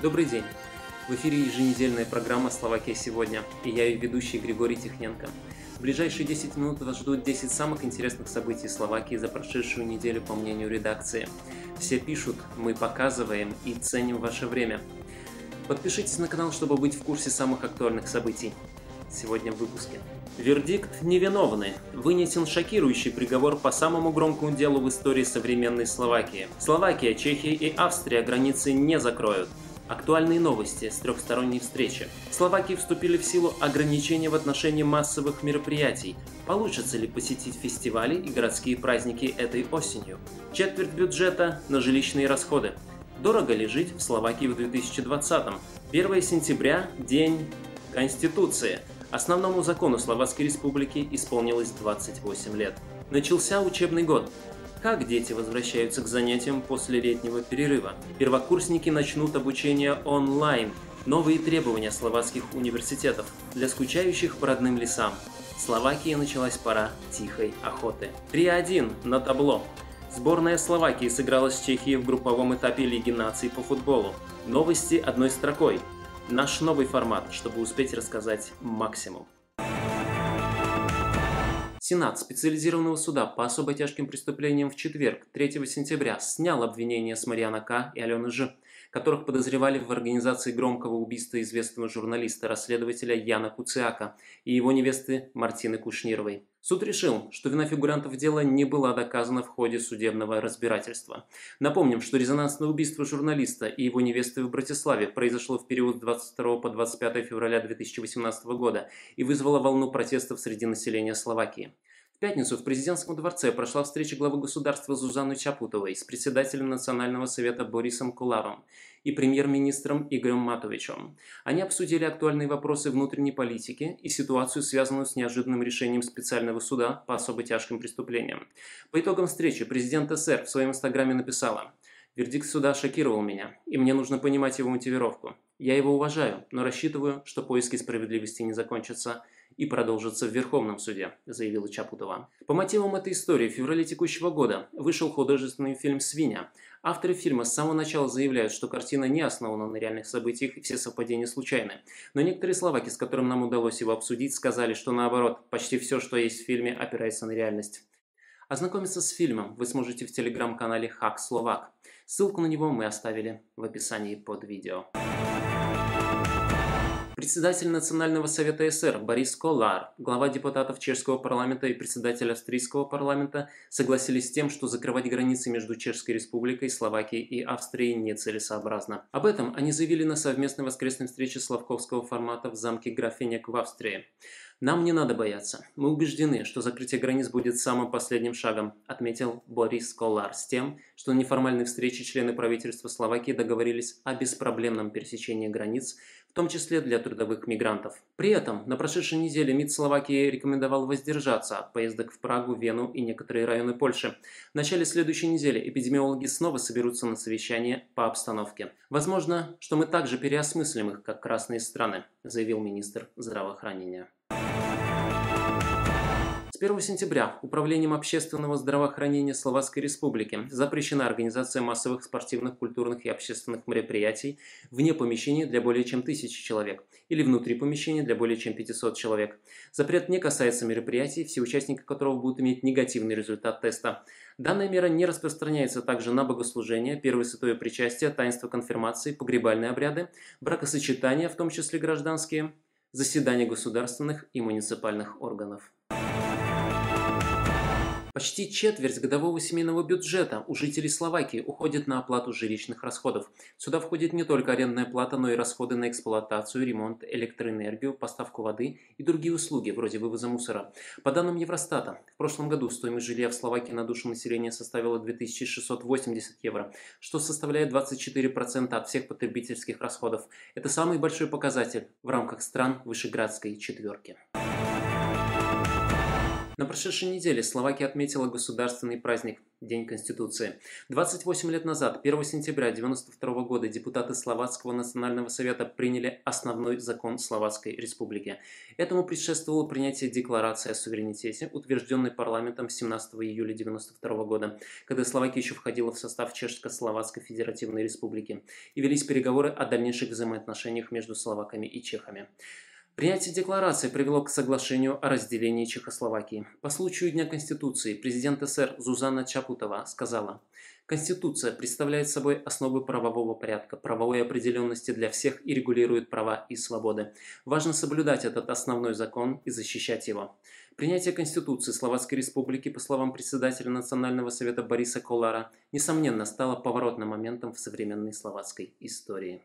Добрый день! В эфире еженедельная программа «Словакия сегодня» и я ее ведущий Григорий Тихненко. В ближайшие 10 минут вас ждут 10 самых интересных событий Словакии за прошедшую неделю по мнению редакции. Все пишут, мы показываем и ценим ваше время. Подпишитесь на канал, чтобы быть в курсе самых актуальных событий. Сегодня в выпуске. Вердикт невиновный. Вынесен шокирующий приговор по самому громкому делу в истории современной Словакии. Словакия, Чехия и Австрия границы не закроют. Актуальные новости с трехсторонней встречи. В Словакии вступили в силу ограничения в отношении массовых мероприятий. Получится ли посетить фестивали и городские праздники этой осенью? Четверть бюджета на жилищные расходы. Дорого ли жить в Словакии в 2020-м? 1 сентября – День Конституции. Основному закону Словацкой Республики исполнилось 28 лет. Начался учебный год. Как дети возвращаются к занятиям после летнего перерыва? Первокурсники начнут обучение онлайн. Новые требования словацких университетов для скучающих по родным лесам. В Словакии началась пора тихой охоты. 3-1 на табло. Сборная Словакии сыграла с Чехией в групповом этапе Лиги наций по футболу. Новости одной строкой. Наш новый формат, чтобы успеть рассказать максимум. Сенат специализированного суда по особо тяжким преступлениям в четверг, 3 сентября, снял обвинения с Марьяна К. и Алены Ж., которых подозревали в организации громкого убийства известного журналиста-расследователя Яна Куциака и его невесты Мартины Кушнировой. Суд решил, что вина фигурантов дела не была доказана в ходе судебного разбирательства. Напомним, что резонансное убийство журналиста и его невесты в Братиславе произошло в период с 22 по 25 февраля 2018 года и вызвало волну протестов среди населения Словакии. В пятницу в президентском дворце прошла встреча главы государства Зузаны Чапутовой с председателем Национального совета Борисом Кулавом и премьер-министром Игорем Матовичем. Они обсудили актуальные вопросы внутренней политики и ситуацию, связанную с неожиданным решением специального суда по особо тяжким преступлениям. По итогам встречи президент СР в своем инстаграме написала «Вердикт суда шокировал меня, и мне нужно понимать его мотивировку. Я его уважаю, но рассчитываю, что поиски справедливости не закончатся и продолжится в Верховном суде, заявила Чапутова. По мотивам этой истории в феврале текущего года вышел художественный фильм «Свинья». Авторы фильма с самого начала заявляют, что картина не основана на реальных событиях и все совпадения случайны. Но некоторые словаки, с которыми нам удалось его обсудить, сказали, что наоборот, почти все, что есть в фильме, опирается на реальность. Ознакомиться с фильмом вы сможете в телеграм-канале Хак Словак. Ссылку на него мы оставили в описании под видео. Председатель Национального совета СР Борис Колар, глава депутатов чешского парламента и председатель австрийского парламента согласились с тем, что закрывать границы между Чешской республикой, Словакией и Австрией нецелесообразно. Об этом они заявили на совместной воскресной встрече Славковского формата в замке Графенек в Австрии. Нам не надо бояться. Мы убеждены, что закрытие границ будет самым последним шагом, отметил Борис Колар с тем, что на неформальной встрече члены правительства Словакии договорились о беспроблемном пересечении границ, том числе для трудовых мигрантов. При этом на прошедшей неделе МИД Словакии рекомендовал воздержаться от поездок в Прагу, Вену и некоторые районы Польши. В начале следующей недели эпидемиологи снова соберутся на совещание по обстановке. Возможно, что мы также переосмыслим их, как красные страны, заявил министр здравоохранения. С 1 сентября Управлением общественного здравоохранения Словацкой Республики запрещена организация массовых спортивных, культурных и общественных мероприятий вне помещения для более чем тысячи человек или внутри помещения для более чем 500 человек. Запрет не касается мероприятий, все участники которого будут иметь негативный результат теста. Данная мера не распространяется также на богослужение, первое святое причастие, таинство конфирмации, погребальные обряды, бракосочетания, в том числе гражданские, заседания государственных и муниципальных органов. Почти четверть годового семейного бюджета у жителей Словакии уходит на оплату жилищных расходов. Сюда входит не только арендная плата, но и расходы на эксплуатацию, ремонт, электроэнергию, поставку воды и другие услуги, вроде вывоза мусора. По данным Евростата, в прошлом году стоимость жилья в Словакии на душу населения составила 2680 евро, что составляет 24% от всех потребительских расходов. Это самый большой показатель в рамках стран Вышеградской четверки. На прошедшей неделе Словакия отметила государственный праздник – День Конституции. 28 лет назад, 1 сентября 1992 года, депутаты Словацкого национального совета приняли основной закон Словацкой республики. Этому предшествовало принятие декларации о суверенитете, утвержденной парламентом 17 июля 1992 года, когда Словакия еще входила в состав Чешско-Словацкой Федеративной Республики, и велись переговоры о дальнейших взаимоотношениях между словаками и чехами. Принятие декларации привело к соглашению о разделении Чехословакии. По случаю Дня Конституции президент СССР Зузана Чапутова сказала, Конституция представляет собой основы правового порядка, правовой определенности для всех и регулирует права и свободы. Важно соблюдать этот основной закон и защищать его. Принятие Конституции Словацкой Республики, по словам председателя Национального совета Бориса Колара, несомненно стало поворотным моментом в современной словацкой истории.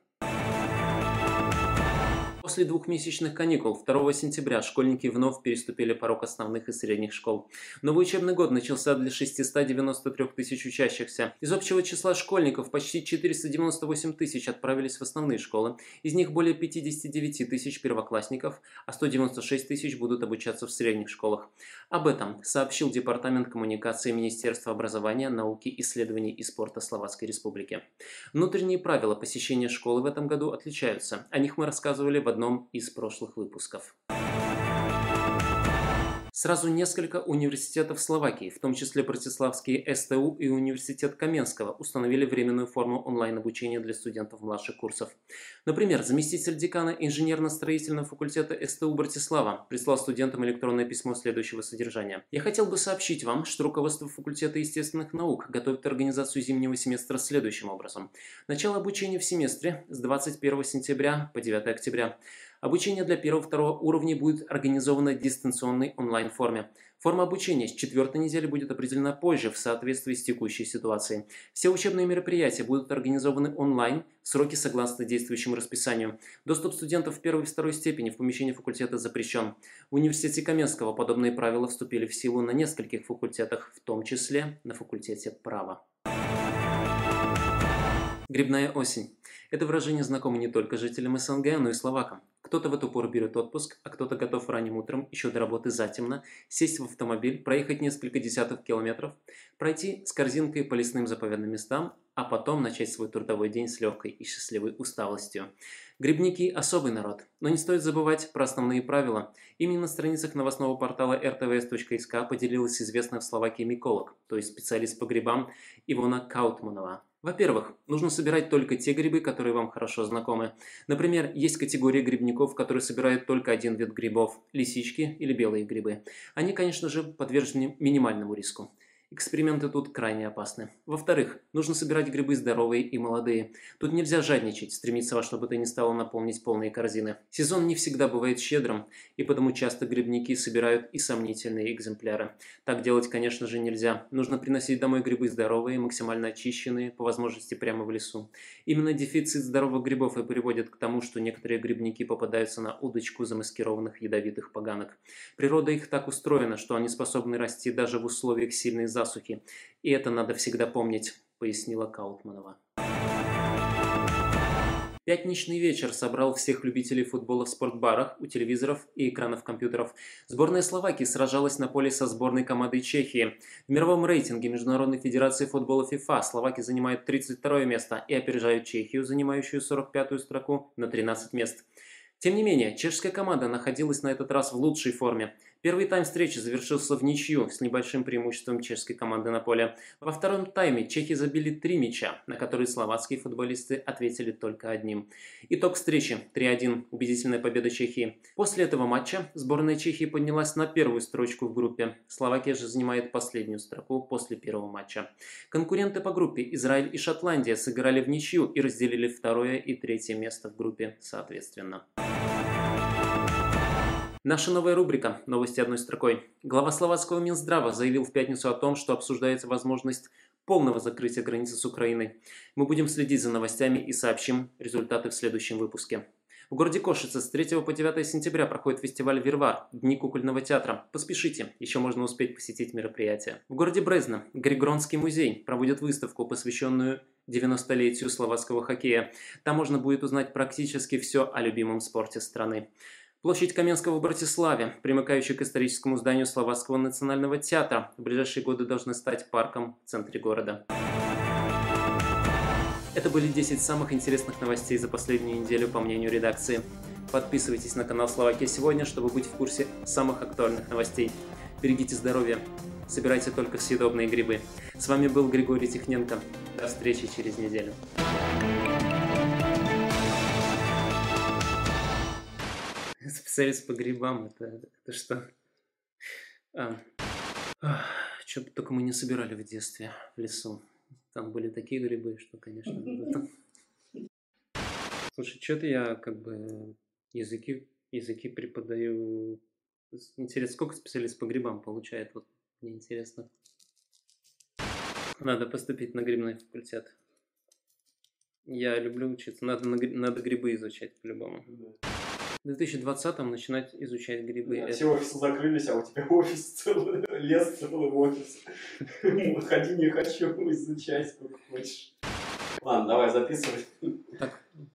После двухмесячных каникул 2 сентября школьники вновь переступили порог основных и средних школ. Новый учебный год начался для 693 тысяч учащихся. Из общего числа школьников почти 498 тысяч отправились в основные школы. Из них более 59 тысяч первоклассников, а 196 тысяч будут обучаться в средних школах. Об этом сообщил Департамент коммуникации Министерства образования, науки, исследований и спорта Словацкой Республики. Внутренние правила посещения школы в этом году отличаются. О них мы рассказывали в одном из прошлых выпусков. Сразу несколько университетов Словакии, в том числе Братиславский СТУ и Университет Каменского, установили временную форму онлайн-обучения для студентов младших курсов. Например, заместитель декана инженерно-строительного факультета СТУ Братислава прислал студентам электронное письмо следующего содержания. «Я хотел бы сообщить вам, что руководство факультета естественных наук готовит организацию зимнего семестра следующим образом. Начало обучения в семестре с 21 сентября по 9 октября. Обучение для первого-второго уровней будет организовано в дистанционной онлайн-форме. Форма обучения с четвертой недели будет определена позже в соответствии с текущей ситуацией. Все учебные мероприятия будут организованы онлайн в сроки согласно действующему расписанию. Доступ студентов первой и второй степени в помещение факультета запрещен. В университете Каменского подобные правила вступили в силу на нескольких факультетах, в том числе на факультете права. Грибная осень. Это выражение знакомо не только жителям СНГ, но и словакам. Кто-то в эту пору берет отпуск, а кто-то готов ранним утром, еще до работы затемно, сесть в автомобиль, проехать несколько десятков километров, пройти с корзинкой по лесным заповедным местам, а потом начать свой трудовой день с легкой и счастливой усталостью. Грибники – особый народ, но не стоит забывать про основные правила. Именно на страницах новостного портала rtvs.sk поделилась известная в Словакии миколог, то есть специалист по грибам Ивона Каутманова. Во-первых, нужно собирать только те грибы, которые вам хорошо знакомы. Например, есть категория грибников, которые собирают только один вид грибов – лисички или белые грибы. Они, конечно же, подвержены минимальному риску. Эксперименты тут крайне опасны. Во-вторых, нужно собирать грибы здоровые и молодые. Тут нельзя жадничать, стремиться во что бы то ни стало наполнить полные корзины. Сезон не всегда бывает щедрым, и потому часто грибники собирают и сомнительные экземпляры. Так делать, конечно же, нельзя. Нужно приносить домой грибы здоровые, максимально очищенные, по возможности прямо в лесу. Именно дефицит здоровых грибов и приводит к тому, что некоторые грибники попадаются на удочку замаскированных ядовитых поганок. Природа их так устроена, что они способны расти даже в условиях сильной засухи засухи. И это надо всегда помнить, пояснила Каутманова. Пятничный вечер собрал всех любителей футбола в спортбарах, у телевизоров и экранов компьютеров. Сборная Словакии сражалась на поле со сборной командой Чехии. В мировом рейтинге Международной Федерации футбола ФИФА Словакия занимает 32 место и опережают Чехию, занимающую 45-ю строку, на 13 мест. Тем не менее, чешская команда находилась на этот раз в лучшей форме. Первый тайм встречи завершился в ничью с небольшим преимуществом чешской команды на поле. Во втором тайме чехи забили три мяча, на которые словацкие футболисты ответили только одним. Итог встречи 3-1, убедительная победа Чехии. После этого матча сборная Чехии поднялась на первую строчку в группе. Словакия же занимает последнюю строку после первого матча. Конкуренты по группе Израиль и Шотландия сыграли в ничью и разделили второе и третье место в группе соответственно. Наша новая рубрика «Новости одной строкой». Глава словацкого Минздрава заявил в пятницу о том, что обсуждается возможность полного закрытия границы с Украиной. Мы будем следить за новостями и сообщим результаты в следующем выпуске. В городе Кошице с 3 по 9 сентября проходит фестиваль «Вирвар» – Дни кукольного театра. Поспешите, еще можно успеть посетить мероприятие. В городе Брезно Григронский музей проводит выставку, посвященную 90-летию словацкого хоккея. Там можно будет узнать практически все о любимом спорте страны. Площадь Каменского в Братиславе, примыкающая к историческому зданию Словацкого национального театра, в ближайшие годы должны стать парком в центре города. Это были 10 самых интересных новостей за последнюю неделю, по мнению редакции. Подписывайтесь на канал Словакия сегодня, чтобы быть в курсе самых актуальных новостей. Берегите здоровье, собирайте только съедобные грибы. С вами был Григорий Тихненко. До встречи через неделю. Специалист по грибам, это, это что? А, что только мы не собирали в детстве в лесу. Там были такие грибы, что, конечно... Слушай, что-то я как бы языки, языки преподаю. Интересно, сколько специалист по грибам получает? Вот мне интересно. Надо поступить на грибной факультет. Я люблю учиться. Надо, надо грибы изучать по-любому. В 2020-м начинать изучать грибы. Да, Все офисы закрылись, а у тебя офис целый, лес целый офис. Ходи не хочу, изучай сколько хочешь. Ладно, давай записывай. Так,